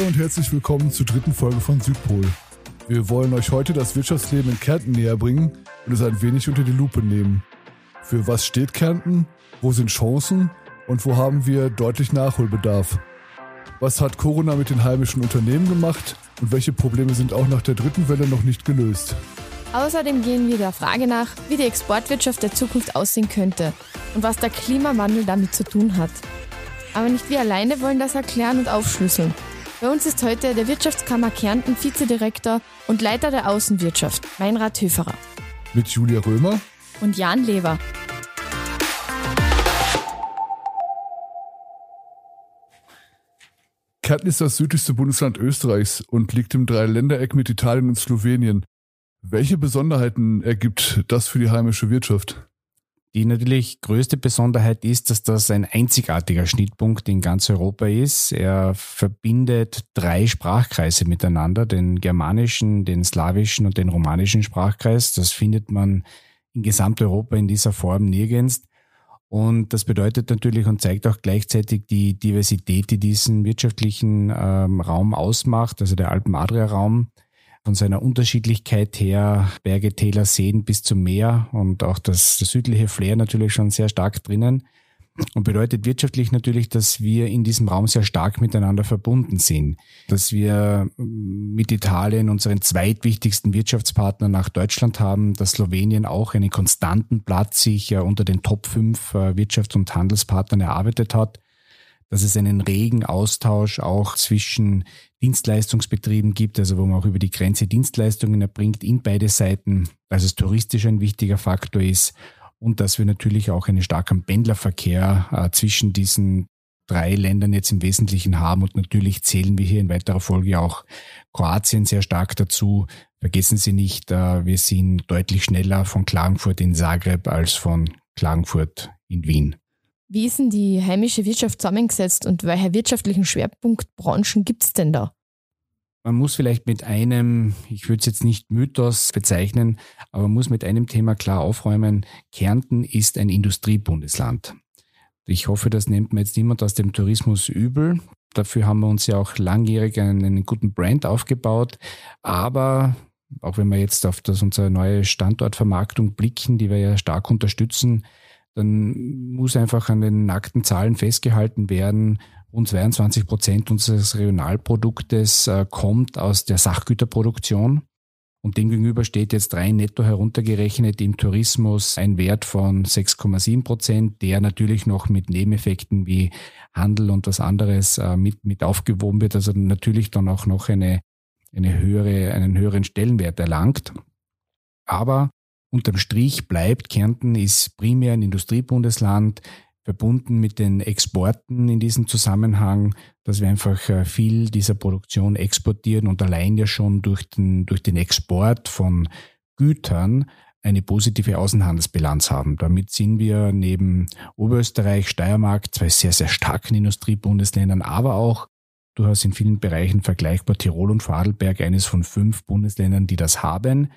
Hallo und herzlich willkommen zur dritten Folge von Südpol. Wir wollen euch heute das Wirtschaftsleben in Kärnten näher bringen und es ein wenig unter die Lupe nehmen. Für was steht Kärnten? Wo sind Chancen? Und wo haben wir deutlich Nachholbedarf? Was hat Corona mit den heimischen Unternehmen gemacht? Und welche Probleme sind auch nach der dritten Welle noch nicht gelöst? Außerdem gehen wir der Frage nach, wie die Exportwirtschaft der Zukunft aussehen könnte und was der Klimawandel damit zu tun hat. Aber nicht wir alleine wollen das erklären und aufschlüsseln. Bei uns ist heute der Wirtschaftskammer Kärnten Vizedirektor und Leiter der Außenwirtschaft, Meinrad Höferer. Mit Julia Römer und Jan Lever. Kärnten ist das südlichste Bundesland Österreichs und liegt im Dreiländereck mit Italien und Slowenien. Welche Besonderheiten ergibt das für die heimische Wirtschaft? Die natürlich größte Besonderheit ist, dass das ein einzigartiger Schnittpunkt in ganz Europa ist. Er verbindet drei Sprachkreise miteinander, den germanischen, den slawischen und den romanischen Sprachkreis. Das findet man in Gesamteuropa in dieser Form nirgends. Und das bedeutet natürlich und zeigt auch gleichzeitig die Diversität, die diesen wirtschaftlichen ähm, Raum ausmacht, also der Alpen-Adria-Raum von seiner Unterschiedlichkeit her, Berge, Täler, Seen bis zum Meer und auch das, das südliche Flair natürlich schon sehr stark drinnen. Und bedeutet wirtschaftlich natürlich, dass wir in diesem Raum sehr stark miteinander verbunden sind. Dass wir mit Italien unseren zweitwichtigsten Wirtschaftspartner nach Deutschland haben, dass Slowenien auch einen konstanten Platz sich unter den Top 5 äh, Wirtschafts- und Handelspartnern erarbeitet hat dass es einen regen Austausch auch zwischen Dienstleistungsbetrieben gibt, also wo man auch über die Grenze Dienstleistungen erbringt in beide Seiten, dass es touristisch ein wichtiger Faktor ist und dass wir natürlich auch einen starken Pendlerverkehr äh, zwischen diesen drei Ländern jetzt im Wesentlichen haben und natürlich zählen wir hier in weiterer Folge auch Kroatien sehr stark dazu. Vergessen Sie nicht, äh, wir sind deutlich schneller von Klagenfurt in Zagreb als von Klagenfurt in Wien. Wie ist denn die heimische Wirtschaft zusammengesetzt und welche wirtschaftlichen Schwerpunktbranchen gibt es denn da? Man muss vielleicht mit einem, ich würde es jetzt nicht Mythos bezeichnen, aber man muss mit einem Thema klar aufräumen. Kärnten ist ein Industriebundesland. Ich hoffe, das nimmt mir jetzt niemand aus dem Tourismus übel. Dafür haben wir uns ja auch langjährig einen, einen guten Brand aufgebaut. Aber auch wenn wir jetzt auf das unsere neue Standortvermarktung blicken, die wir ja stark unterstützen, dann muss einfach an den nackten Zahlen festgehalten werden, rund 22 Prozent unseres Regionalproduktes äh, kommt aus der Sachgüterproduktion. Und demgegenüber steht jetzt rein netto heruntergerechnet im Tourismus ein Wert von 6,7 Prozent, der natürlich noch mit Nebeneffekten wie Handel und was anderes äh, mit, mit aufgewoben wird, also natürlich dann auch noch eine, eine höhere, einen höheren Stellenwert erlangt. Aber Unterm Strich bleibt Kärnten ist primär ein Industriebundesland, verbunden mit den Exporten in diesem Zusammenhang, dass wir einfach äh, viel dieser Produktion exportieren und allein ja schon durch den, durch den Export von Gütern eine positive Außenhandelsbilanz haben. Damit sind wir neben Oberösterreich, Steiermark, zwei sehr, sehr starken Industriebundesländern, aber auch durchaus in vielen Bereichen vergleichbar Tirol und Vorarlberg, eines von fünf Bundesländern, die das haben.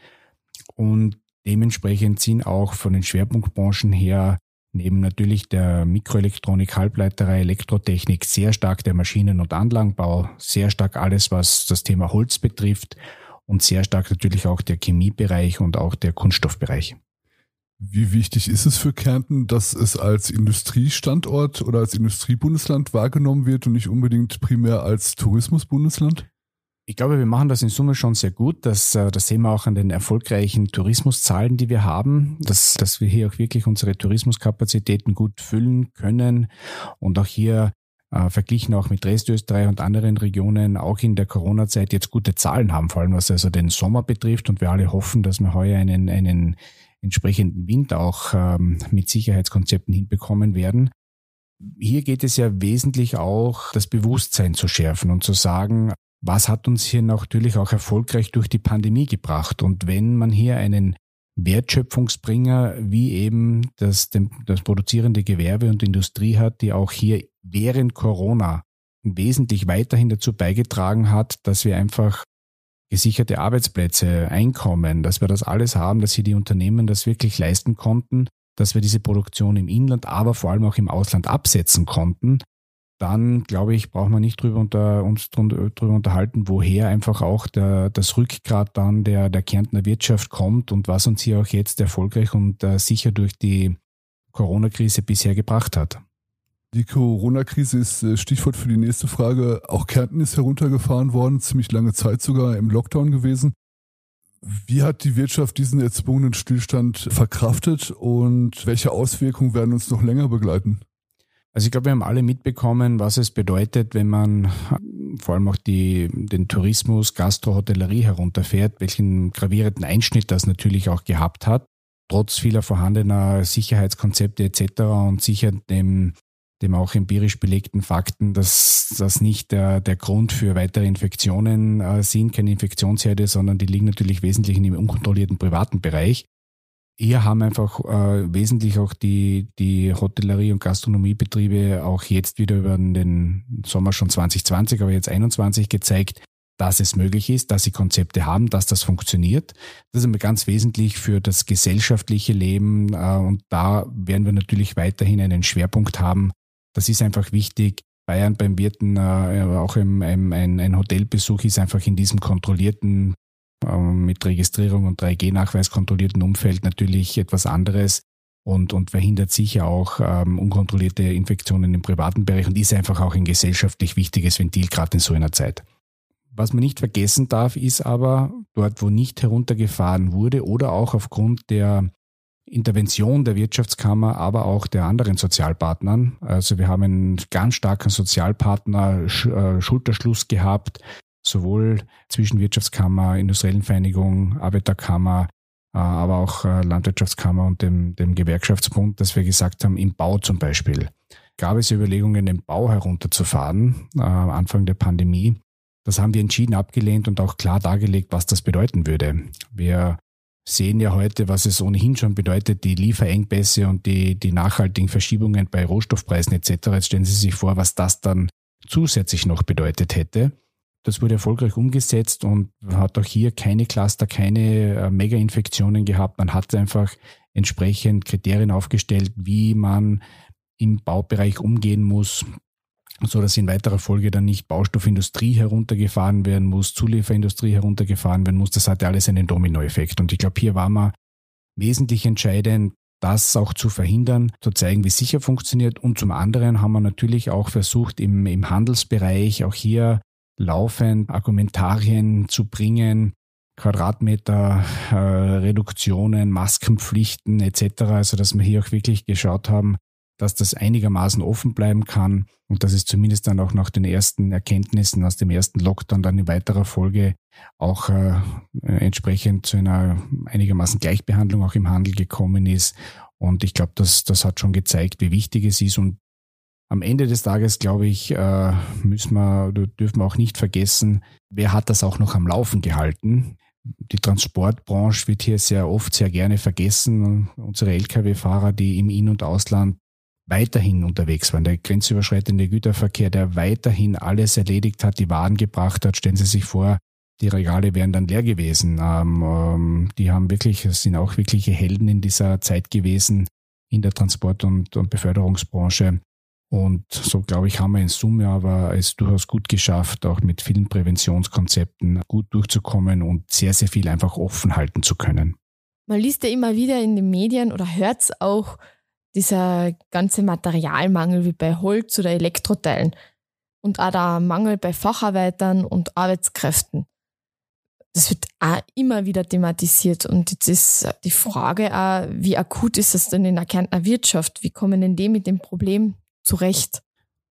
Und Dementsprechend sind auch von den Schwerpunktbranchen her neben natürlich der Mikroelektronik, Halbleiterei, Elektrotechnik sehr stark der Maschinen- und Anlagenbau, sehr stark alles, was das Thema Holz betrifft und sehr stark natürlich auch der Chemiebereich und auch der Kunststoffbereich. Wie wichtig ist es für Kärnten, dass es als Industriestandort oder als Industriebundesland wahrgenommen wird und nicht unbedingt primär als Tourismusbundesland? Ich glaube, wir machen das in Summe schon sehr gut. Das, äh, das sehen wir auch an den erfolgreichen Tourismuszahlen, die wir haben, dass, dass wir hier auch wirklich unsere Tourismuskapazitäten gut füllen können und auch hier äh, verglichen auch mit Restösterreich und anderen Regionen auch in der Corona-Zeit jetzt gute Zahlen haben, vor allem was also den Sommer betrifft. Und wir alle hoffen, dass wir heuer einen, einen entsprechenden Wind auch ähm, mit Sicherheitskonzepten hinbekommen werden. Hier geht es ja wesentlich auch, das Bewusstsein zu schärfen und zu sagen, was hat uns hier natürlich auch erfolgreich durch die Pandemie gebracht. Und wenn man hier einen Wertschöpfungsbringer wie eben das, das produzierende Gewerbe und Industrie hat, die auch hier während Corona wesentlich weiterhin dazu beigetragen hat, dass wir einfach gesicherte Arbeitsplätze, Einkommen, dass wir das alles haben, dass hier die Unternehmen das wirklich leisten konnten, dass wir diese Produktion im Inland, aber vor allem auch im Ausland absetzen konnten, dann glaube ich, brauchen wir nicht drüber unter, uns drüber unterhalten, woher einfach auch der, das Rückgrat dann der, der Kärntner Wirtschaft kommt und was uns hier auch jetzt erfolgreich und äh, sicher durch die Corona-Krise bisher gebracht hat. Die Corona-Krise ist äh, Stichwort für die nächste Frage. Auch Kärnten ist heruntergefahren worden, ziemlich lange Zeit sogar im Lockdown gewesen. Wie hat die Wirtschaft diesen erzwungenen Stillstand verkraftet und welche Auswirkungen werden uns noch länger begleiten? Also ich glaube, wir haben alle mitbekommen, was es bedeutet, wenn man vor allem auch die, den Tourismus, Gastrohotellerie herunterfährt, welchen gravierenden Einschnitt das natürlich auch gehabt hat, trotz vieler vorhandener Sicherheitskonzepte etc. und sicher dem, dem auch empirisch belegten Fakten, dass das nicht der, der Grund für weitere Infektionen äh, sind, keine Infektionsherde, sondern die liegen natürlich wesentlich im unkontrollierten privaten Bereich. Hier haben einfach äh, wesentlich auch die, die Hotellerie- und Gastronomiebetriebe auch jetzt wieder über den Sommer schon 2020, aber jetzt 21 gezeigt, dass es möglich ist, dass sie Konzepte haben, dass das funktioniert. Das ist immer ganz wesentlich für das gesellschaftliche Leben äh, und da werden wir natürlich weiterhin einen Schwerpunkt haben. Das ist einfach wichtig. Bayern beim Wirten, äh, auch im, im, ein, ein Hotelbesuch ist einfach in diesem kontrollierten mit Registrierung und 3G-Nachweis kontrollierten Umfeld natürlich etwas anderes und, und verhindert sicher auch ähm, unkontrollierte Infektionen im privaten Bereich und ist einfach auch ein gesellschaftlich wichtiges Ventil, gerade in so einer Zeit. Was man nicht vergessen darf, ist aber, dort, wo nicht heruntergefahren wurde oder auch aufgrund der Intervention der Wirtschaftskammer, aber auch der anderen Sozialpartnern. Also wir haben einen ganz starken Sozialpartner äh, Schulterschluss gehabt sowohl zwischen Wirtschaftskammer, Industriellen Vereinigung, Arbeiterkammer, äh, aber auch äh, Landwirtschaftskammer und dem, dem Gewerkschaftsbund, dass wir gesagt haben, im Bau zum Beispiel gab es Überlegungen, den Bau herunterzufahren, äh, Anfang der Pandemie. Das haben wir entschieden abgelehnt und auch klar dargelegt, was das bedeuten würde. Wir sehen ja heute, was es ohnehin schon bedeutet, die Lieferengpässe und die, die nachhaltigen Verschiebungen bei Rohstoffpreisen etc. Jetzt stellen Sie sich vor, was das dann zusätzlich noch bedeutet hätte. Das wurde erfolgreich umgesetzt und hat auch hier keine Cluster, keine äh, Mega-Infektionen gehabt. Man hat einfach entsprechend Kriterien aufgestellt, wie man im Baubereich umgehen muss, so dass in weiterer Folge dann nicht Baustoffindustrie heruntergefahren werden muss, Zulieferindustrie heruntergefahren werden muss. Das hatte alles einen Dominoeffekt. Und ich glaube, hier war man wesentlich entscheidend, das auch zu verhindern, zu zeigen, wie sicher funktioniert. Und zum anderen haben wir natürlich auch versucht, im, im Handelsbereich auch hier laufend Argumentarien zu bringen, Quadratmeter äh, Reduktionen, Maskenpflichten etc. Also dass wir hier auch wirklich geschaut haben, dass das einigermaßen offen bleiben kann und dass es zumindest dann auch nach den ersten Erkenntnissen aus dem ersten Lockdown dann in weiterer Folge auch äh, entsprechend zu einer einigermaßen Gleichbehandlung auch im Handel gekommen ist. Und ich glaube, das, das hat schon gezeigt, wie wichtig es ist und am Ende des Tages, glaube ich, äh, müssen wir, dürfen wir auch nicht vergessen, wer hat das auch noch am Laufen gehalten? Die Transportbranche wird hier sehr oft sehr gerne vergessen. Unsere Lkw-Fahrer, die im In- und Ausland weiterhin unterwegs waren. Der grenzüberschreitende Güterverkehr, der weiterhin alles erledigt hat, die Waren gebracht hat. Stellen Sie sich vor, die Regale wären dann leer gewesen. Ähm, ähm, die haben wirklich, sind auch wirkliche Helden in dieser Zeit gewesen in der Transport- und, und Beförderungsbranche. Und so, glaube ich, haben wir in Summe aber es durchaus gut geschafft, auch mit vielen Präventionskonzepten gut durchzukommen und sehr, sehr viel einfach offen halten zu können. Man liest ja immer wieder in den Medien oder hört es auch, dieser ganze Materialmangel wie bei Holz oder Elektroteilen und auch der Mangel bei Facharbeitern und Arbeitskräften. Das wird auch immer wieder thematisiert. Und jetzt ist die Frage auch, wie akut ist es denn in der Kärntner Wirtschaft? Wie kommen denn die mit dem Problem zu Recht.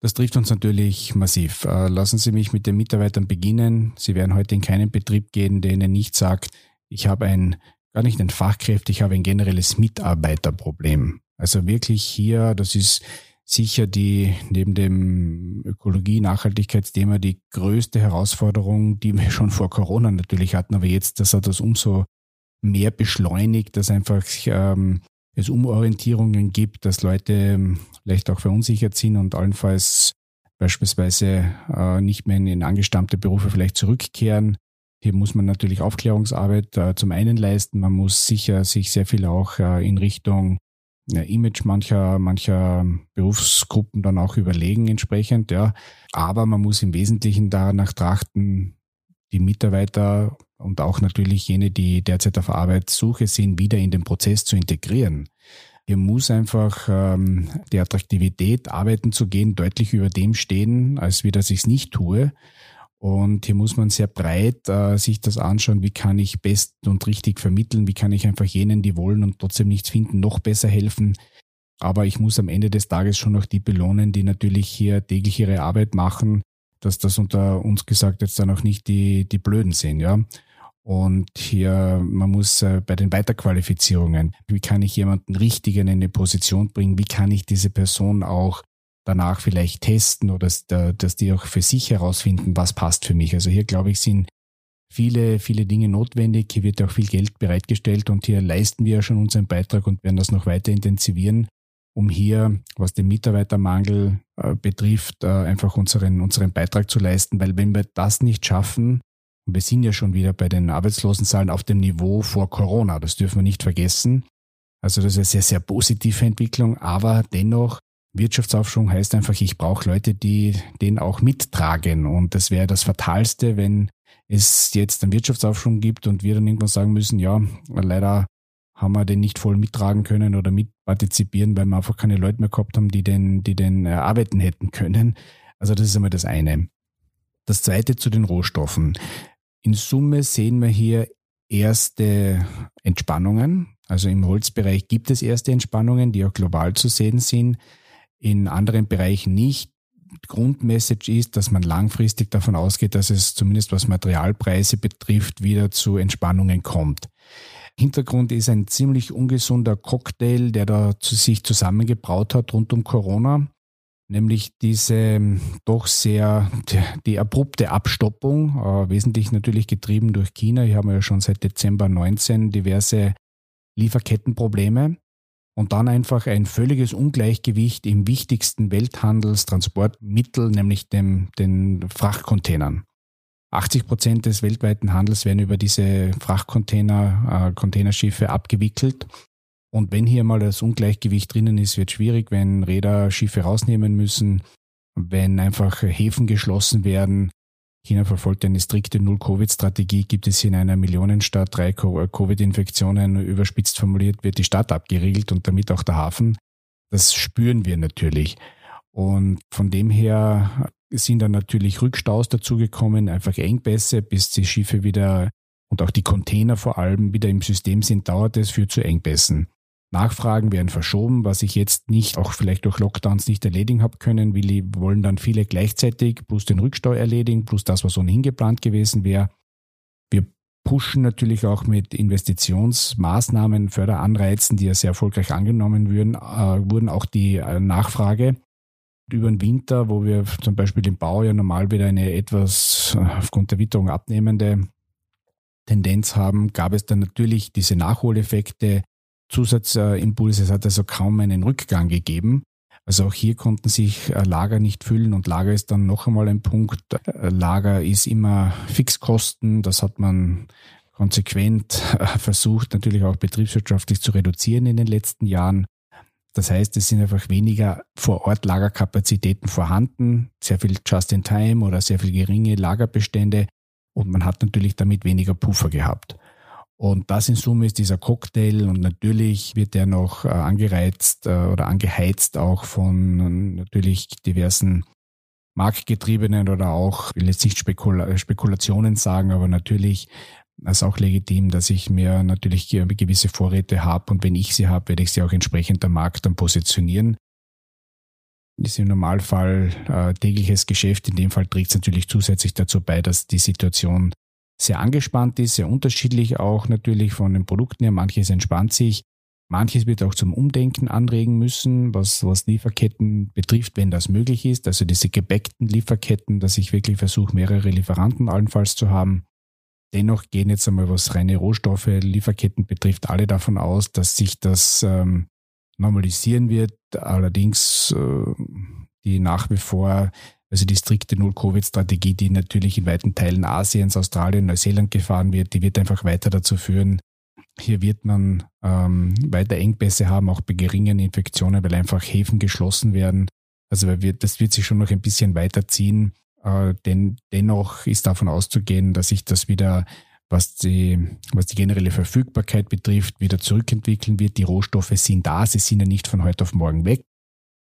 Das trifft uns natürlich massiv. Äh, lassen Sie mich mit den Mitarbeitern beginnen. Sie werden heute in keinen Betrieb gehen, der Ihnen nicht sagt, ich habe ein, gar nicht ein Fachkräfte, ich habe ein generelles Mitarbeiterproblem. Also wirklich hier, das ist sicher die, neben dem Ökologie-Nachhaltigkeitsthema die größte Herausforderung, die wir schon vor Corona natürlich hatten, aber jetzt, das hat das umso mehr beschleunigt, dass einfach ähm, es Umorientierungen gibt, dass Leute ähm, vielleicht auch verunsichert sind und allenfalls beispielsweise äh, nicht mehr in, in angestammte Berufe vielleicht zurückkehren. Hier muss man natürlich Aufklärungsarbeit äh, zum einen leisten. Man muss sicher sich sehr viel auch äh, in Richtung Image mancher, mancher Berufsgruppen dann auch überlegen entsprechend, ja. Aber man muss im Wesentlichen danach trachten, die Mitarbeiter und auch natürlich jene, die derzeit auf Arbeitssuche sind, wieder in den Prozess zu integrieren. Hier muss einfach ähm, die Attraktivität, arbeiten zu gehen, deutlich über dem stehen, als wie das ich es nicht tue. Und hier muss man sehr breit äh, sich das anschauen, wie kann ich best und richtig vermitteln, wie kann ich einfach jenen, die wollen und trotzdem nichts finden, noch besser helfen. Aber ich muss am Ende des Tages schon noch die belohnen, die natürlich hier täglich ihre Arbeit machen, dass das unter uns gesagt jetzt dann auch nicht die, die Blöden sind, ja. Und hier, man muss äh, bei den Weiterqualifizierungen, wie kann ich jemanden richtig in eine Position bringen, wie kann ich diese Person auch danach vielleicht testen oder dass, dass die auch für sich herausfinden, was passt für mich. Also hier glaube ich, sind viele, viele Dinge notwendig. Hier wird auch viel Geld bereitgestellt und hier leisten wir schon unseren Beitrag und werden das noch weiter intensivieren, um hier, was den Mitarbeitermangel äh, betrifft, äh, einfach unseren, unseren Beitrag zu leisten. Weil wenn wir das nicht schaffen, und wir sind ja schon wieder bei den Arbeitslosenzahlen auf dem Niveau vor Corona, das dürfen wir nicht vergessen. Also das ist eine sehr, sehr positive Entwicklung, aber dennoch Wirtschaftsaufschwung heißt einfach, ich brauche Leute, die den auch mittragen. Und das wäre das Fatalste, wenn es jetzt einen Wirtschaftsaufschwung gibt und wir dann irgendwann sagen müssen, ja, leider haben wir den nicht voll mittragen können oder mitpartizipieren, weil wir einfach keine Leute mehr gehabt haben, die den, die den erarbeiten hätten können. Also das ist einmal das eine. Das zweite zu den Rohstoffen. In Summe sehen wir hier erste Entspannungen. Also im Holzbereich gibt es erste Entspannungen, die auch global zu sehen sind in anderen Bereichen nicht. Grundmessage ist, dass man langfristig davon ausgeht, dass es zumindest was Materialpreise betrifft, wieder zu Entspannungen kommt. Hintergrund ist ein ziemlich ungesunder Cocktail, der da zu sich zusammengebraut hat rund um Corona, nämlich diese ähm, doch sehr, die, abrupte Abstoppung, äh, wesentlich natürlich getrieben durch China. Hier haben wir ja schon seit Dezember 19 diverse Lieferkettenprobleme und dann einfach ein völliges Ungleichgewicht im wichtigsten Welthandelstransportmittel, nämlich dem, den Frachtcontainern. 80 Prozent des weltweiten Handels werden über diese Frachtcontainer, äh, Containerschiffe abgewickelt. Und wenn hier mal das Ungleichgewicht drinnen ist, wird schwierig, wenn Räder Schiffe rausnehmen müssen, wenn einfach Häfen geschlossen werden, China verfolgt eine strikte Null-Covid-Strategie. Gibt es hier in einer Millionenstadt drei Covid-Infektionen, überspitzt formuliert, wird die Stadt abgeriegelt und damit auch der Hafen. Das spüren wir natürlich. Und von dem her sind dann natürlich Rückstaus dazugekommen, einfach Engpässe, bis die Schiffe wieder und auch die Container vor allem wieder im System sind, dauert es, führt zu Engpässen. Nachfragen werden verschoben, was ich jetzt nicht, auch vielleicht durch Lockdowns nicht erledigen habe können. Wir wollen dann viele gleichzeitig plus den Rückstau erledigen, plus das, was ohnehin geplant gewesen wäre. Wir pushen natürlich auch mit Investitionsmaßnahmen, Förderanreizen, die ja sehr erfolgreich angenommen würden, äh, wurden auch die äh, Nachfrage über den Winter, wo wir zum Beispiel im Bau ja normal wieder eine etwas äh, aufgrund der Witterung abnehmende Tendenz haben, gab es dann natürlich diese Nachholeffekte, Zusatzimpulse. Es hat also kaum einen Rückgang gegeben. Also auch hier konnten sich äh, Lager nicht füllen und Lager ist dann noch einmal ein Punkt. Äh, Lager ist immer Fixkosten. Das hat man konsequent äh, versucht, natürlich auch betriebswirtschaftlich zu reduzieren in den letzten Jahren. Das heißt, es sind einfach weniger vor Ort Lagerkapazitäten vorhanden, sehr viel Just-in-Time oder sehr viel geringe Lagerbestände und man hat natürlich damit weniger Puffer gehabt. Und das in Summe ist dieser Cocktail und natürlich wird der noch äh, angereizt äh, oder angeheizt auch von äh, natürlich diversen marktgetriebenen oder auch, ich will jetzt nicht Spekula Spekulationen sagen, aber natürlich ist auch legitim, dass ich mir natürlich gewisse Vorräte habe und wenn ich sie habe, werde ich sie auch entsprechend am Markt dann positionieren. Das ist im Normalfall äh, tägliches Geschäft. In dem Fall trägt es natürlich zusätzlich dazu bei, dass die Situation sehr angespannt ist, sehr unterschiedlich auch natürlich von den Produkten her. Manches entspannt sich, manches wird auch zum Umdenken anregen müssen, was, was Lieferketten betrifft, wenn das möglich ist. Also diese gebäckten Lieferketten, dass ich wirklich versuche, mehrere Lieferanten allenfalls zu haben. Dennoch gehen jetzt einmal, was reine Rohstoffe, Lieferketten betrifft, alle davon aus, dass sich das ähm, normalisieren wird. Allerdings äh, die nach wie vor also die strikte Null-Covid-Strategie, die natürlich in weiten Teilen Asiens, Australien, Neuseeland gefahren wird, die wird einfach weiter dazu führen, Hier wird man ähm, weiter Engpässe haben, auch bei geringen Infektionen, weil einfach Häfen geschlossen werden. Also das wird sich schon noch ein bisschen weiterziehen. Äh, denn dennoch ist davon auszugehen, dass sich das wieder, was die, was die generelle Verfügbarkeit betrifft, wieder zurückentwickeln wird. Die Rohstoffe sind da, sie sind ja nicht von heute auf morgen weg.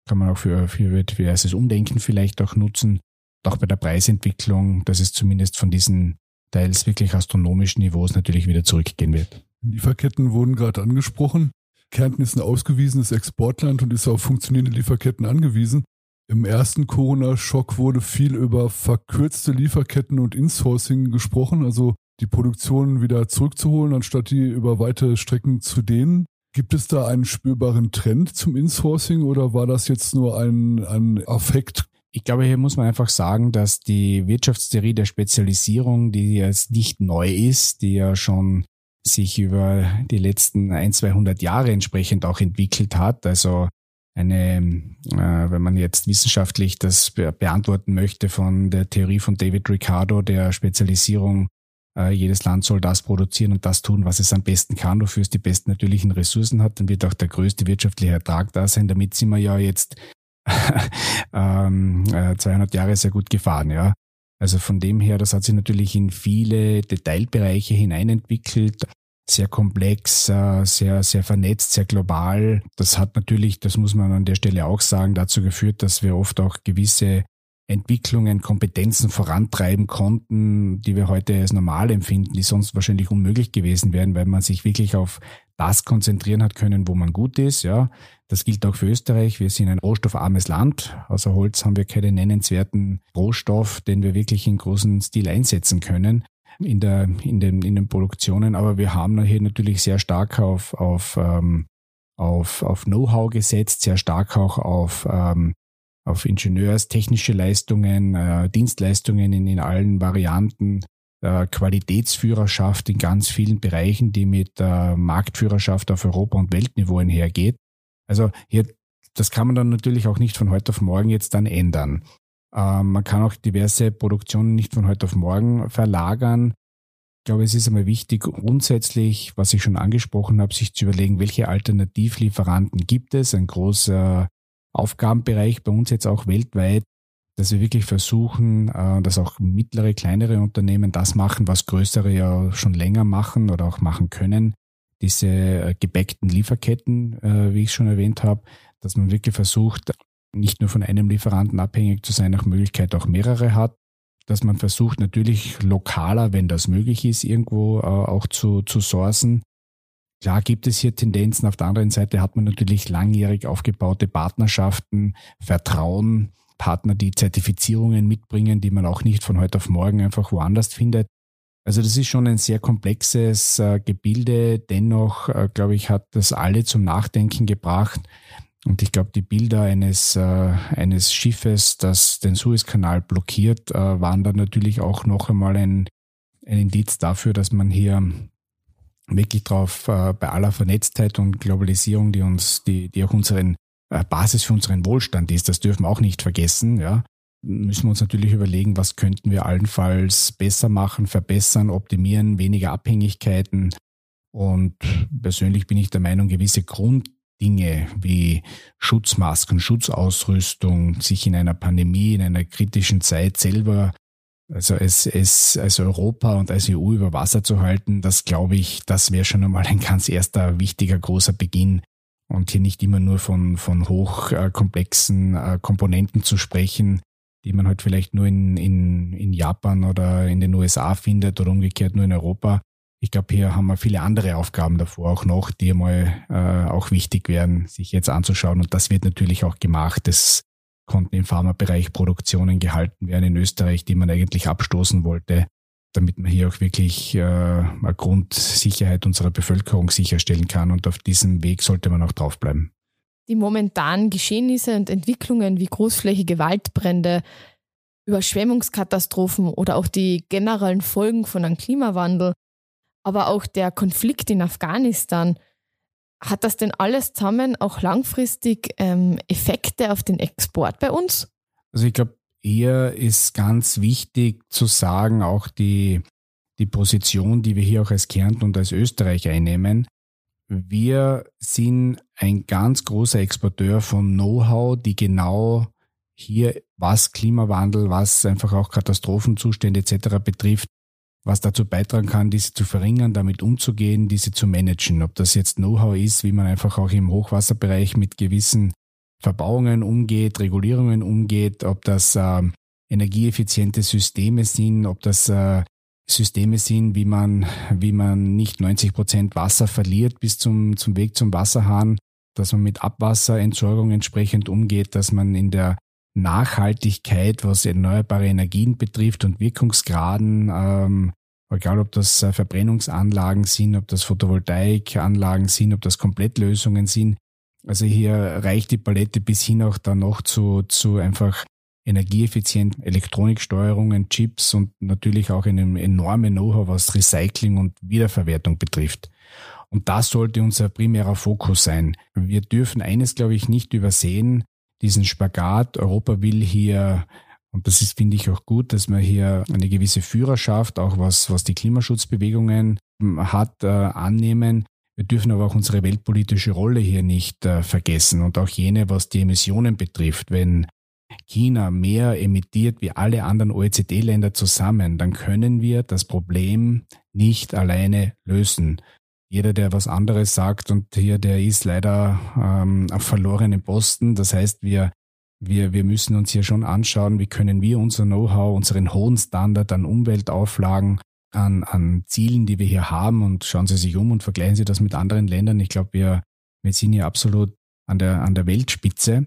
Kann man auch für, für diverses Umdenken vielleicht auch nutzen. Auch bei der Preisentwicklung, dass es zumindest von diesen teils wirklich astronomischen Niveaus natürlich wieder zurückgehen wird. Lieferketten wurden gerade angesprochen. Kärnten ist ein ausgewiesenes Exportland und ist auf funktionierende Lieferketten angewiesen. Im ersten Corona-Schock wurde viel über verkürzte Lieferketten und Insourcing gesprochen, also die Produktion wieder zurückzuholen, anstatt die über weite Strecken zu dehnen. Gibt es da einen spürbaren Trend zum Insourcing oder war das jetzt nur ein, ein Affekt? Ich glaube, hier muss man einfach sagen, dass die Wirtschaftstheorie der Spezialisierung, die jetzt nicht neu ist, die ja schon sich über die letzten ein, 200 Jahre entsprechend auch entwickelt hat. Also eine, äh, wenn man jetzt wissenschaftlich das be beantworten möchte von der Theorie von David Ricardo, der Spezialisierung, äh, jedes Land soll das produzieren und das tun, was es am besten kann, wofür es die besten natürlichen Ressourcen hat, dann wird auch der größte wirtschaftliche Ertrag da sein. Damit sind wir ja jetzt ähm, äh, 200 Jahre sehr gut gefahren, ja. Also von dem her, das hat sich natürlich in viele Detailbereiche hineinentwickelt sehr komplex, äh, sehr, sehr vernetzt, sehr global. Das hat natürlich, das muss man an der Stelle auch sagen, dazu geführt, dass wir oft auch gewisse Entwicklungen, Kompetenzen vorantreiben konnten, die wir heute als normal empfinden, die sonst wahrscheinlich unmöglich gewesen wären, weil man sich wirklich auf das konzentrieren hat können, wo man gut ist. Ja, das gilt auch für Österreich. Wir sind ein rohstoffarmes Land. Außer Holz haben wir keinen nennenswerten Rohstoff, den wir wirklich in großen Stil einsetzen können in, der, in, den, in den Produktionen, aber wir haben hier natürlich sehr stark auf, auf, ähm, auf, auf Know-how gesetzt, sehr stark auch auf, ähm, auf Ingenieurstechnische Leistungen, äh, Dienstleistungen in, in allen Varianten, äh, Qualitätsführerschaft in ganz vielen Bereichen, die mit äh, Marktführerschaft auf Europa- und Weltniveau einhergeht. Also hier, das kann man dann natürlich auch nicht von heute auf morgen jetzt dann ändern. Ähm, man kann auch diverse Produktionen nicht von heute auf morgen verlagern. Ich glaube, es ist einmal wichtig, grundsätzlich, was ich schon angesprochen habe, sich zu überlegen, welche Alternativlieferanten gibt es. Ein großer Aufgabenbereich bei uns jetzt auch weltweit, dass wir wirklich versuchen, äh, dass auch mittlere, kleinere Unternehmen das machen, was größere ja schon länger machen oder auch machen können. Diese äh, gebäckten Lieferketten, äh, wie ich schon erwähnt habe, dass man wirklich versucht, nicht nur von einem Lieferanten abhängig zu sein, nach Möglichkeit auch mehrere hat, dass man versucht natürlich lokaler, wenn das möglich ist, irgendwo auch zu, zu sourcen. Klar gibt es hier Tendenzen. Auf der anderen Seite hat man natürlich langjährig aufgebaute Partnerschaften, Vertrauen, Partner, die Zertifizierungen mitbringen, die man auch nicht von heute auf morgen einfach woanders findet. Also das ist schon ein sehr komplexes äh, Gebilde. Dennoch, äh, glaube ich, hat das alle zum Nachdenken gebracht. Und ich glaube, die Bilder eines, äh, eines Schiffes, das den Suezkanal blockiert, äh, waren dann natürlich auch noch einmal ein, ein Indiz dafür, dass man hier wirklich drauf äh, bei aller Vernetztheit und Globalisierung, die uns, die, die auch unseren äh, Basis für unseren Wohlstand ist, das dürfen wir auch nicht vergessen, ja. Müssen wir uns natürlich überlegen, was könnten wir allenfalls besser machen, verbessern, optimieren, weniger Abhängigkeiten. Und persönlich bin ich der Meinung, gewisse Grund, Dinge wie Schutzmasken, Schutzausrüstung, sich in einer Pandemie, in einer kritischen Zeit selber, also es, es als Europa und als EU über Wasser zu halten, das glaube ich, das wäre schon einmal ein ganz erster wichtiger großer Beginn. Und hier nicht immer nur von, von hochkomplexen äh, Komponenten zu sprechen, die man halt vielleicht nur in, in, in Japan oder in den USA findet oder umgekehrt nur in Europa, ich glaube, hier haben wir viele andere Aufgaben davor auch noch, die einmal äh, auch wichtig wären, sich jetzt anzuschauen. Und das wird natürlich auch gemacht. Es konnten im Pharmabereich Produktionen gehalten werden in Österreich, die man eigentlich abstoßen wollte, damit man hier auch wirklich äh, eine Grundsicherheit unserer Bevölkerung sicherstellen kann. Und auf diesem Weg sollte man auch draufbleiben. Die momentanen Geschehnisse und Entwicklungen wie großflächige Waldbrände, Überschwemmungskatastrophen oder auch die generellen Folgen von einem Klimawandel aber auch der Konflikt in Afghanistan. Hat das denn alles zusammen auch langfristig ähm, Effekte auf den Export bei uns? Also ich glaube, eher ist ganz wichtig zu sagen, auch die, die Position, die wir hier auch als Kärnten und als Österreich einnehmen. Wir sind ein ganz großer Exporteur von Know-how, die genau hier, was Klimawandel, was einfach auch Katastrophenzustände etc. betrifft, was dazu beitragen kann, diese zu verringern, damit umzugehen, diese zu managen. Ob das jetzt Know-how ist, wie man einfach auch im Hochwasserbereich mit gewissen Verbauungen umgeht, Regulierungen umgeht, ob das äh, energieeffiziente Systeme sind, ob das äh, Systeme sind, wie man, wie man nicht 90 Prozent Wasser verliert bis zum, zum Weg zum Wasserhahn, dass man mit Abwasserentsorgung entsprechend umgeht, dass man in der Nachhaltigkeit, was erneuerbare Energien betrifft und Wirkungsgraden, ähm, egal ob das äh, Verbrennungsanlagen sind, ob das Photovoltaikanlagen sind, ob das Komplettlösungen sind. Also hier reicht die Palette bis hin auch dann noch zu, zu einfach energieeffizienten Elektroniksteuerungen, Chips und natürlich auch einem enormen Know-how, was Recycling und Wiederverwertung betrifft. Und das sollte unser primärer Fokus sein. Wir dürfen eines, glaube ich, nicht übersehen, diesen Spagat. Europa will hier, und das ist, finde ich, auch gut, dass man hier eine gewisse Führerschaft, auch was, was die Klimaschutzbewegungen hm, hat, äh, annehmen. Wir dürfen aber auch unsere weltpolitische Rolle hier nicht äh, vergessen und auch jene, was die Emissionen betrifft. Wenn China mehr emittiert wie alle anderen OECD-Länder zusammen, dann können wir das Problem nicht alleine lösen jeder, der was anderes sagt und hier, der ist leider ähm, auf verlorenen Posten. Das heißt, wir, wir, wir müssen uns hier schon anschauen, wie können wir unser Know-how, unseren hohen Standard an Umweltauflagen, an, an Zielen, die wir hier haben und schauen Sie sich um und vergleichen Sie das mit anderen Ländern. Ich glaube, wir, wir sind hier absolut an der, an der Weltspitze.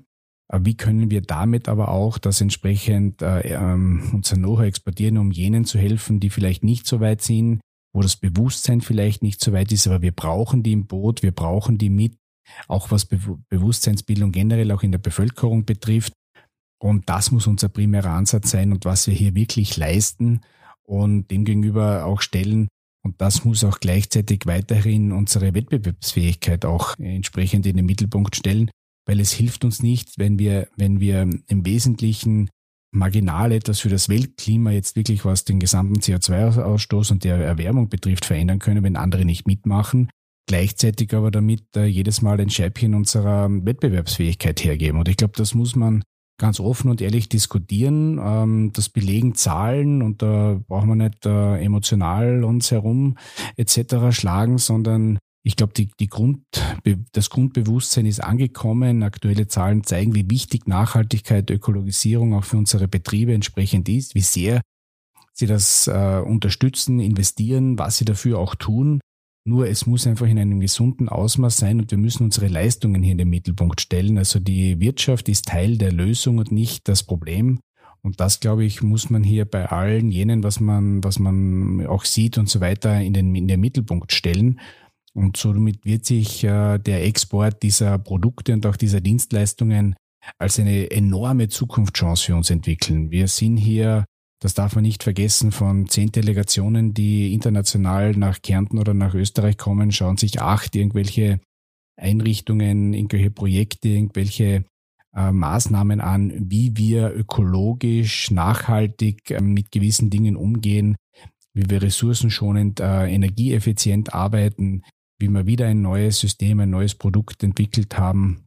Wie können wir damit aber auch das entsprechend äh, ähm, unser Know-how exportieren, um jenen zu helfen, die vielleicht nicht so weit sind, wo das Bewusstsein vielleicht nicht so weit ist, aber wir brauchen die im Boot, wir brauchen die mit, auch was Be Bewusstseinsbildung generell auch in der Bevölkerung betrifft. Und das muss unser primärer Ansatz sein und was wir hier wirklich leisten und demgegenüber auch stellen. Und das muss auch gleichzeitig weiterhin unsere Wettbewerbsfähigkeit auch entsprechend in den Mittelpunkt stellen, weil es hilft uns nicht, wenn wir, wenn wir im Wesentlichen marginal etwas für das Weltklima jetzt wirklich, was den gesamten CO2-Ausstoß und der Erwärmung betrifft, verändern können, wenn andere nicht mitmachen. Gleichzeitig aber damit äh, jedes Mal ein Scheibchen unserer Wettbewerbsfähigkeit hergeben. Und ich glaube, das muss man ganz offen und ehrlich diskutieren. Ähm, das belegen Zahlen und da brauchen wir nicht äh, emotional uns herum etc. schlagen, sondern ich glaube, die, die Grund, das Grundbewusstsein ist angekommen. Aktuelle Zahlen zeigen, wie wichtig Nachhaltigkeit, Ökologisierung auch für unsere Betriebe entsprechend ist, wie sehr sie das äh, unterstützen, investieren, was sie dafür auch tun. Nur es muss einfach in einem gesunden Ausmaß sein und wir müssen unsere Leistungen hier in den Mittelpunkt stellen. Also die Wirtschaft ist Teil der Lösung und nicht das Problem. Und das, glaube ich, muss man hier bei allen jenen, was man, was man auch sieht und so weiter, in den, in den Mittelpunkt stellen. Und somit wird sich äh, der Export dieser Produkte und auch dieser Dienstleistungen als eine enorme Zukunftschance für uns entwickeln. Wir sind hier, das darf man nicht vergessen, von zehn Delegationen, die international nach Kärnten oder nach Österreich kommen, schauen sich acht irgendwelche Einrichtungen, irgendwelche Projekte, irgendwelche äh, Maßnahmen an, wie wir ökologisch, nachhaltig äh, mit gewissen Dingen umgehen, wie wir ressourcenschonend, äh, energieeffizient arbeiten, wie wir wieder ein neues System, ein neues Produkt entwickelt haben.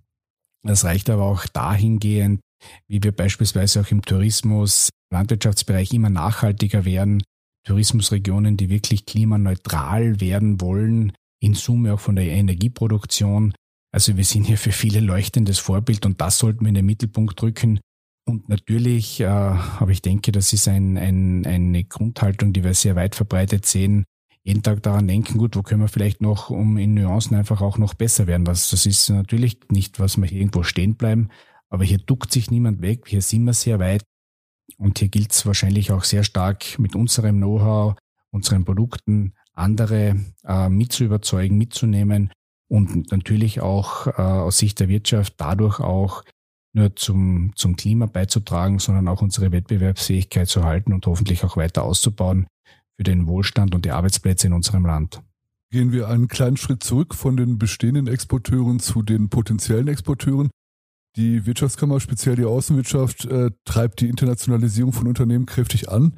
Das reicht aber auch dahingehend, wie wir beispielsweise auch im Tourismus, Landwirtschaftsbereich immer nachhaltiger werden, Tourismusregionen, die wirklich klimaneutral werden wollen, in Summe auch von der Energieproduktion. Also wir sind hier für viele leuchtendes Vorbild und das sollten wir in den Mittelpunkt drücken. Und natürlich, äh, aber ich denke, das ist ein, ein, eine Grundhaltung, die wir sehr weit verbreitet sehen, jeden Tag daran denken, gut, wo können wir vielleicht noch, um in Nuancen einfach auch noch besser werden. Das, das ist natürlich nicht, was wir hier irgendwo stehen bleiben, aber hier duckt sich niemand weg, hier sind wir sehr weit und hier gilt es wahrscheinlich auch sehr stark mit unserem Know-how, unseren Produkten andere äh, mit mitzunehmen und natürlich auch äh, aus Sicht der Wirtschaft dadurch auch nur zum, zum Klima beizutragen, sondern auch unsere Wettbewerbsfähigkeit zu halten und hoffentlich auch weiter auszubauen für den Wohlstand und die Arbeitsplätze in unserem Land. Gehen wir einen kleinen Schritt zurück von den bestehenden Exporteuren zu den potenziellen Exporteuren. Die Wirtschaftskammer, speziell die Außenwirtschaft, äh, treibt die Internationalisierung von Unternehmen kräftig an.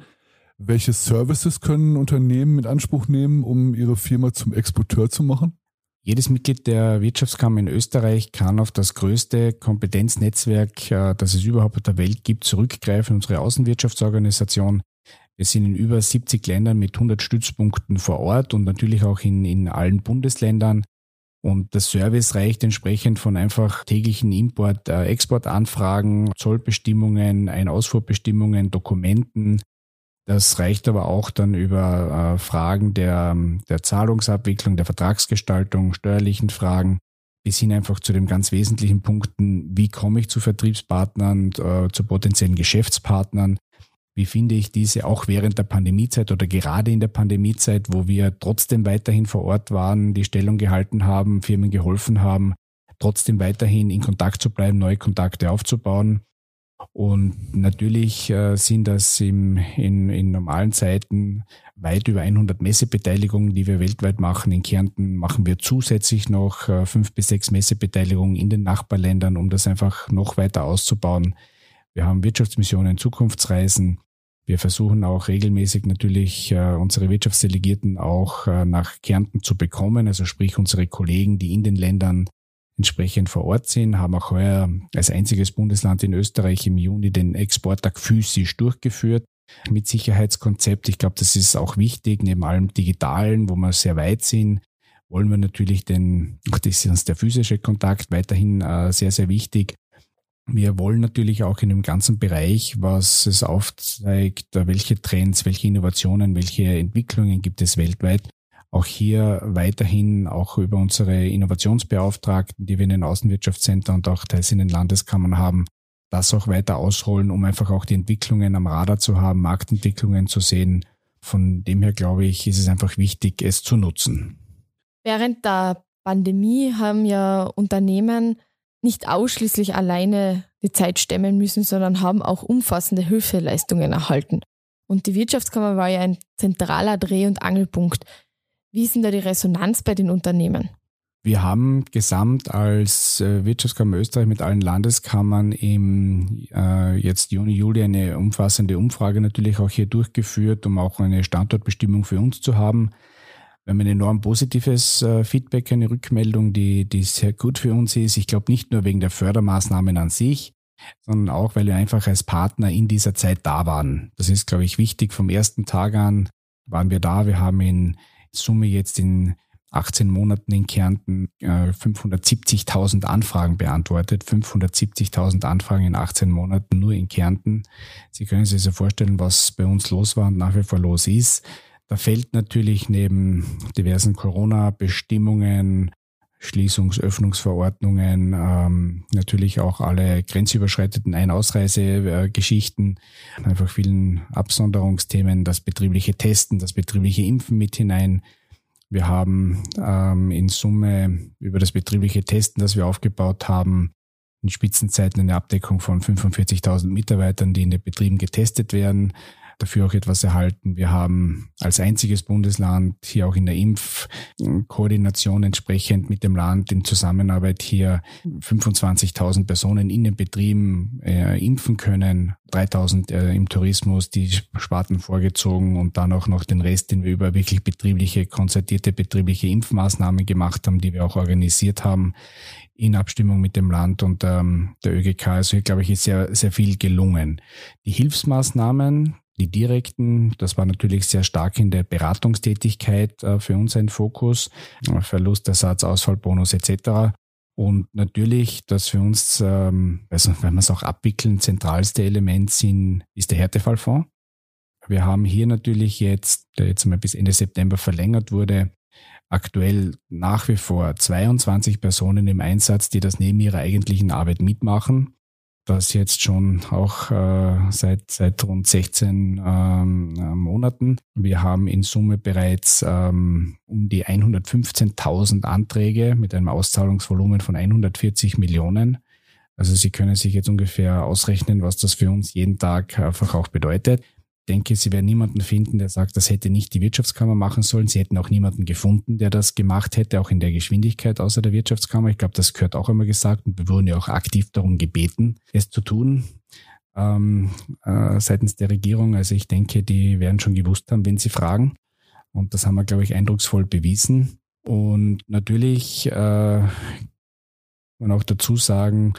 Welche Services können Unternehmen in Anspruch nehmen, um ihre Firma zum Exporteur zu machen? Jedes Mitglied der Wirtschaftskammer in Österreich kann auf das größte Kompetenznetzwerk, äh, das es überhaupt auf der Welt gibt, zurückgreifen, unsere Außenwirtschaftsorganisation. Wir sind in über 70 Ländern mit 100 Stützpunkten vor Ort und natürlich auch in, in allen Bundesländern. Und das Service reicht entsprechend von einfach täglichen Import-, äh, Exportanfragen, Zollbestimmungen, Ein-Ausfuhrbestimmungen, Dokumenten, das reicht aber auch dann über äh, Fragen der, der Zahlungsabwicklung, der Vertragsgestaltung, steuerlichen Fragen, bis hin einfach zu den ganz wesentlichen Punkten, wie komme ich zu Vertriebspartnern, äh, zu potenziellen Geschäftspartnern, wie finde ich diese auch während der Pandemiezeit oder gerade in der Pandemiezeit, wo wir trotzdem weiterhin vor Ort waren, die Stellung gehalten haben, Firmen geholfen haben, trotzdem weiterhin in Kontakt zu bleiben, neue Kontakte aufzubauen und natürlich äh, sind das im, in, in normalen Zeiten weit über 100 Messebeteiligungen, die wir weltweit machen. In Kärnten machen wir zusätzlich noch äh, fünf bis sechs Messebeteiligungen in den Nachbarländern, um das einfach noch weiter auszubauen. Wir haben Wirtschaftsmissionen, Zukunftsreisen. Wir versuchen auch regelmäßig natürlich äh, unsere Wirtschaftsdelegierten auch äh, nach Kärnten zu bekommen, also sprich unsere Kollegen, die in den Ländern entsprechend vor Ort sind, haben auch heuer als einziges Bundesland in Österreich im Juni den Exporttag physisch durchgeführt mit Sicherheitskonzept. Ich glaube, das ist auch wichtig, neben allem Digitalen, wo wir sehr weit sind, wollen wir natürlich den, das ist uns der physische Kontakt weiterhin äh, sehr, sehr wichtig. Wir wollen natürlich auch in dem ganzen Bereich, was es aufzeigt, welche Trends, welche Innovationen, welche Entwicklungen gibt es weltweit, auch hier weiterhin auch über unsere Innovationsbeauftragten, die wir in den Außenwirtschaftszentren und auch teils in den Landeskammern haben, das auch weiter ausrollen, um einfach auch die Entwicklungen am Radar zu haben, Marktentwicklungen zu sehen. Von dem her glaube ich, ist es einfach wichtig, es zu nutzen. Während der Pandemie haben ja Unternehmen nicht ausschließlich alleine die Zeit stemmen müssen, sondern haben auch umfassende Hilfeleistungen erhalten. Und die Wirtschaftskammer war ja ein zentraler Dreh- und Angelpunkt. Wie ist denn da die Resonanz bei den Unternehmen? Wir haben gesamt als äh, Wirtschaftskammer Österreich mit allen Landeskammern im äh, jetzt Juni, Juli eine umfassende Umfrage natürlich auch hier durchgeführt, um auch eine Standortbestimmung für uns zu haben. Wir haben ein enorm positives äh, Feedback, eine Rückmeldung, die, die sehr gut für uns ist. Ich glaube nicht nur wegen der Fördermaßnahmen an sich, sondern auch, weil wir einfach als Partner in dieser Zeit da waren. Das ist, glaube ich, wichtig. Vom ersten Tag an waren wir da. Wir haben in Summe jetzt in 18 Monaten in Kärnten äh, 570.000 Anfragen beantwortet. 570.000 Anfragen in 18 Monaten nur in Kärnten. Sie können sich so vorstellen, was bei uns los war und nach wie vor los ist. Da fällt natürlich neben diversen Corona-Bestimmungen, Schließungs-Öffnungsverordnungen, ähm, natürlich auch alle grenzüberschreitenden Ein-Ausreise-Geschichten, einfach vielen Absonderungsthemen, das betriebliche Testen, das betriebliche Impfen mit hinein. Wir haben ähm, in Summe über das betriebliche Testen, das wir aufgebaut haben, in Spitzenzeiten eine Abdeckung von 45.000 Mitarbeitern, die in den Betrieben getestet werden dafür auch etwas erhalten. Wir haben als einziges Bundesland hier auch in der Impfkoordination entsprechend mit dem Land in Zusammenarbeit hier 25.000 Personen in den Betrieben äh, impfen können, 3.000 äh, im Tourismus, die Sparten vorgezogen und dann auch noch den Rest, den wir über wirklich betriebliche, konzertierte betriebliche Impfmaßnahmen gemacht haben, die wir auch organisiert haben in Abstimmung mit dem Land und ähm, der ÖGK. Also hier, glaube ich, ist sehr, sehr viel gelungen. Die Hilfsmaßnahmen, die direkten, das war natürlich sehr stark in der Beratungstätigkeit äh, für uns ein Fokus, Verlustersatz, Ausfallbonus etc. Und natürlich, das für uns, also wenn wir es auch abwickeln, zentralste Element sind, ist der Härtefallfonds. Wir haben hier natürlich jetzt, der jetzt mal bis Ende September verlängert wurde, aktuell nach wie vor 22 Personen im Einsatz, die das neben ihrer eigentlichen Arbeit mitmachen das jetzt schon auch äh, seit, seit rund 16 ähm, äh, Monaten. Wir haben in Summe bereits ähm, um die 115.000 Anträge mit einem Auszahlungsvolumen von 140 Millionen. Also Sie können sich jetzt ungefähr ausrechnen, was das für uns jeden Tag einfach auch bedeutet denke, sie werden niemanden finden, der sagt, das hätte nicht die Wirtschaftskammer machen sollen. Sie hätten auch niemanden gefunden, der das gemacht hätte, auch in der Geschwindigkeit außer der Wirtschaftskammer. Ich glaube, das gehört auch immer gesagt und wir wurden ja auch aktiv darum gebeten, es zu tun. ähm, äh, seitens der Regierung. Also ich denke, die werden schon gewusst haben, wenn sie fragen. Und das haben wir, glaube ich, eindrucksvoll bewiesen. Und natürlich äh, man auch dazu sagen,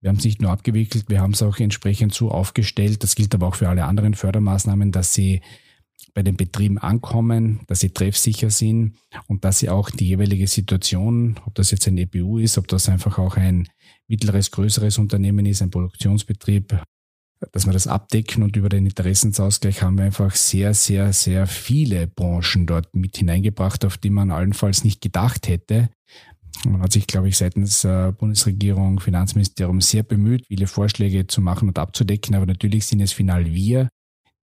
wir haben es nicht nur abgewickelt, wir haben es auch entsprechend so aufgestellt. Das gilt aber auch für alle anderen Fördermaßnahmen, dass sie bei den Betrieben ankommen, dass sie treffsicher sind und dass sie auch die jeweilige Situation, ob das jetzt ein EBU ist, ob das einfach auch ein mittleres, größeres Unternehmen ist, ein Produktionsbetrieb, dass wir das abdecken und über den Interessensausgleich haben wir einfach sehr, sehr, sehr viele Branchen dort mit hineingebracht, auf die man allenfalls nicht gedacht hätte. Man hat sich, glaube ich, seitens äh, Bundesregierung, Finanzministerium sehr bemüht, viele Vorschläge zu machen und abzudecken, aber natürlich sind es final wir,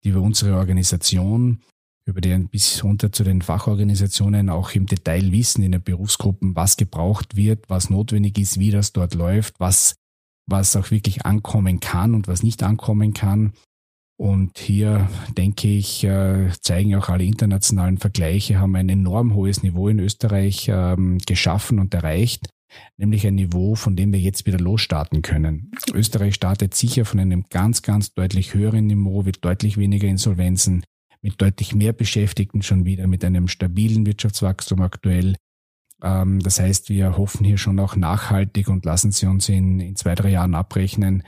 die über unsere Organisation, über den bis runter zu den Fachorganisationen auch im Detail wissen in den Berufsgruppen, was gebraucht wird, was notwendig ist, wie das dort läuft, was, was auch wirklich ankommen kann und was nicht ankommen kann. Und hier denke ich, äh, zeigen auch alle internationalen Vergleiche, haben ein enorm hohes Niveau in Österreich ähm, geschaffen und erreicht nämlich ein Niveau, von dem wir jetzt wieder losstarten können. Österreich startet sicher von einem ganz, ganz deutlich höheren Niveau, mit deutlich weniger Insolvenzen, mit deutlich mehr Beschäftigten schon wieder, mit einem stabilen Wirtschaftswachstum aktuell. Ähm, das heißt, wir hoffen hier schon auch nachhaltig und lassen Sie uns in, in zwei, drei Jahren abrechnen,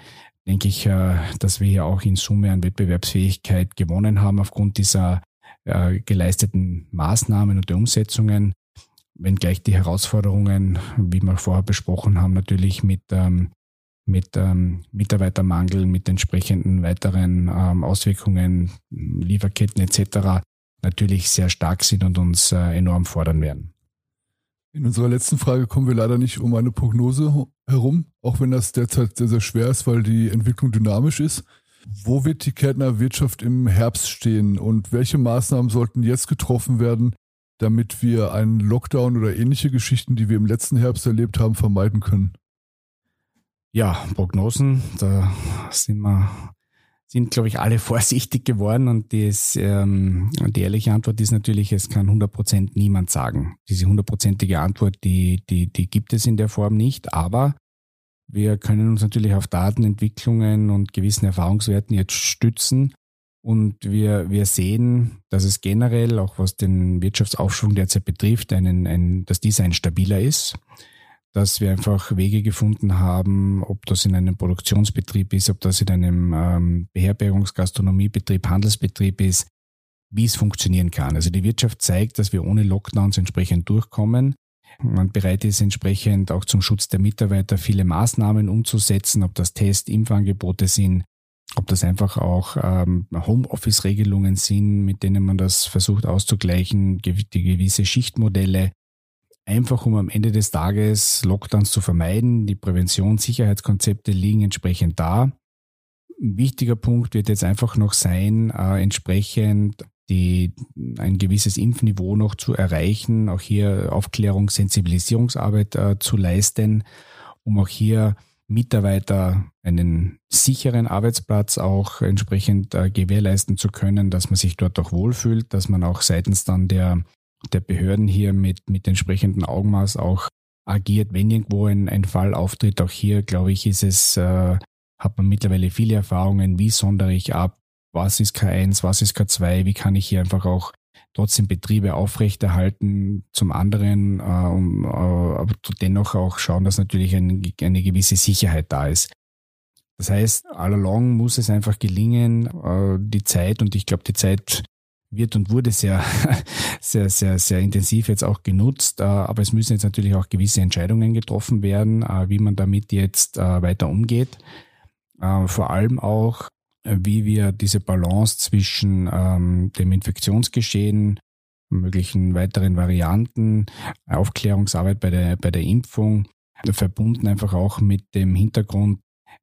denke ich, äh, dass wir hier auch in Summe an Wettbewerbsfähigkeit gewonnen haben aufgrund dieser äh, geleisteten Maßnahmen und der Umsetzungen wenngleich die Herausforderungen, wie wir vorher besprochen haben, natürlich mit, ähm, mit ähm, Mitarbeitermangel, mit entsprechenden weiteren ähm, Auswirkungen, Lieferketten etc. natürlich sehr stark sind und uns äh, enorm fordern werden. In unserer letzten Frage kommen wir leider nicht um eine Prognose herum, auch wenn das derzeit sehr, sehr schwer ist, weil die Entwicklung dynamisch ist. Wo wird die Kärntner Wirtschaft im Herbst stehen und welche Maßnahmen sollten jetzt getroffen werden, damit wir einen Lockdown oder ähnliche Geschichten, die wir im letzten Herbst erlebt haben, vermeiden können? Ja, Prognosen, da sind wir, sind, glaube ich, alle vorsichtig geworden und das, ähm, die ehrliche Antwort ist natürlich, es kann 100% niemand sagen. Diese hundertprozentige Antwort, die, die, die gibt es in der Form nicht, aber wir können uns natürlich auf Datenentwicklungen und gewissen Erfahrungswerten jetzt stützen und wir, wir sehen, dass es generell, auch was den Wirtschaftsaufschwung derzeit betrifft, einen, ein, dass dieser ein stabiler ist, dass wir einfach Wege gefunden haben, ob das in einem Produktionsbetrieb ist, ob das in einem ähm, Beherbergungsgastronomiebetrieb, Handelsbetrieb ist, wie es funktionieren kann. Also die Wirtschaft zeigt, dass wir ohne Lockdowns entsprechend durchkommen. Man bereit ist entsprechend auch zum Schutz der Mitarbeiter viele Maßnahmen umzusetzen, ob das Test, Impfangebote sind, ob das einfach auch ähm, Homeoffice-Regelungen sind, mit denen man das versucht auszugleichen, die gewisse Schichtmodelle, einfach um am Ende des Tages Lockdowns zu vermeiden. Die Prävention, Sicherheitskonzepte liegen entsprechend da. Ein wichtiger Punkt wird jetzt einfach noch sein, äh, entsprechend die, ein gewisses Impfniveau noch zu erreichen, auch hier Aufklärung, Sensibilisierungsarbeit äh, zu leisten, um auch hier Mitarbeiter einen sicheren Arbeitsplatz auch entsprechend äh, gewährleisten zu können, dass man sich dort auch wohlfühlt, dass man auch seitens dann der, der Behörden hier mit, mit entsprechendem Augenmaß auch agiert, wenn irgendwo ein, ein Fall auftritt. Auch hier, glaube ich, ist es, äh, hat man mittlerweile viele Erfahrungen, wie sondere ich ab, was ist K1, was ist K2, wie kann ich hier einfach auch trotzdem Betriebe aufrechterhalten, zum anderen äh, um, äh, aber dennoch auch schauen, dass natürlich ein, eine gewisse Sicherheit da ist. Das heißt, all along muss es einfach gelingen, äh, die Zeit, und ich glaube, die Zeit wird und wurde sehr, sehr, sehr, sehr intensiv jetzt auch genutzt. Äh, aber es müssen jetzt natürlich auch gewisse Entscheidungen getroffen werden, äh, wie man damit jetzt äh, weiter umgeht. Vor allem auch wie wir diese Balance zwischen ähm, dem Infektionsgeschehen, möglichen weiteren Varianten, Aufklärungsarbeit bei der, bei der Impfung, verbunden einfach auch mit dem Hintergrund,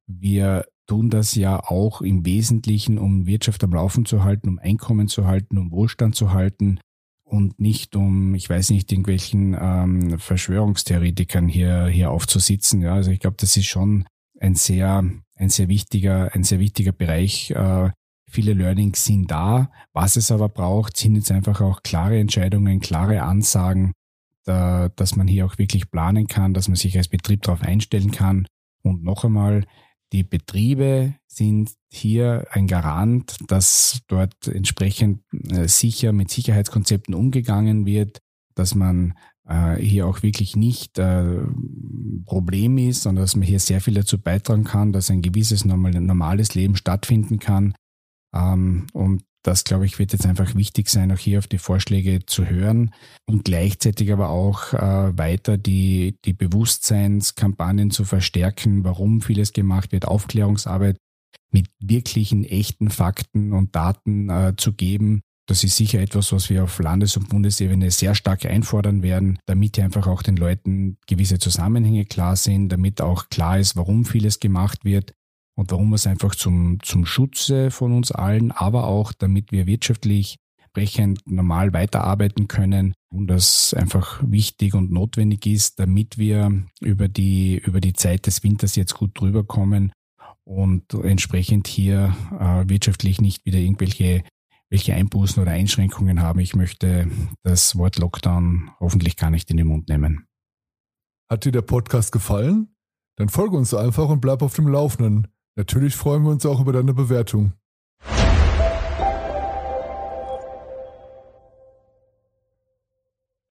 wir tun das ja auch im Wesentlichen, um Wirtschaft am Laufen zu halten, um Einkommen zu halten, um Wohlstand zu halten und nicht um, ich weiß nicht, irgendwelchen ähm, Verschwörungstheoretikern hier, hier aufzusitzen. Ja, also ich glaube, das ist schon ein sehr, ein sehr wichtiger, ein sehr wichtiger Bereich. Äh, viele Learnings sind da. Was es aber braucht, sind jetzt einfach auch klare Entscheidungen, klare Ansagen, dass man hier auch wirklich planen kann, dass man sich als Betrieb darauf einstellen kann. Und noch einmal, Die Betriebe sind hier ein Garant, dass dort entsprechend äh, sicher mit Sicherheitskonzepten umgegangen wird, dass man äh, hier auch wirklich nicht äh, Problem ist, sondern dass man hier sehr viel dazu beitragen kann, dass ein gewisses normales Leben stattfinden kann. Ähm, und das, glaube ich, wird jetzt einfach wichtig sein, auch hier auf die Vorschläge zu hören und gleichzeitig aber auch äh, weiter die, die Bewusstseinskampagnen zu verstärken, warum vieles gemacht wird, Aufklärungsarbeit mit wirklichen, echten Fakten und Daten äh, zu geben. Das ist sicher etwas, was wir auf Landes- und Bundesebene sehr stark einfordern werden, damit einfach auch den Leuten gewisse Zusammenhänge klar sind, damit auch klar ist, warum vieles gemacht wird und warum es einfach zum, zum Schutze von uns allen, aber auch damit wir wirtschaftlich entsprechend normal weiterarbeiten können und das einfach wichtig und notwendig ist, damit wir über die, über die Zeit des Winters jetzt gut drüber kommen und entsprechend hier äh, wirtschaftlich nicht wieder irgendwelche welche Einbußen oder Einschränkungen haben. Ich möchte das Wort Lockdown hoffentlich gar nicht in den Mund nehmen. Hat dir der Podcast gefallen? Dann folge uns einfach und bleib auf dem Laufenden. Natürlich freuen wir uns auch über deine Bewertung.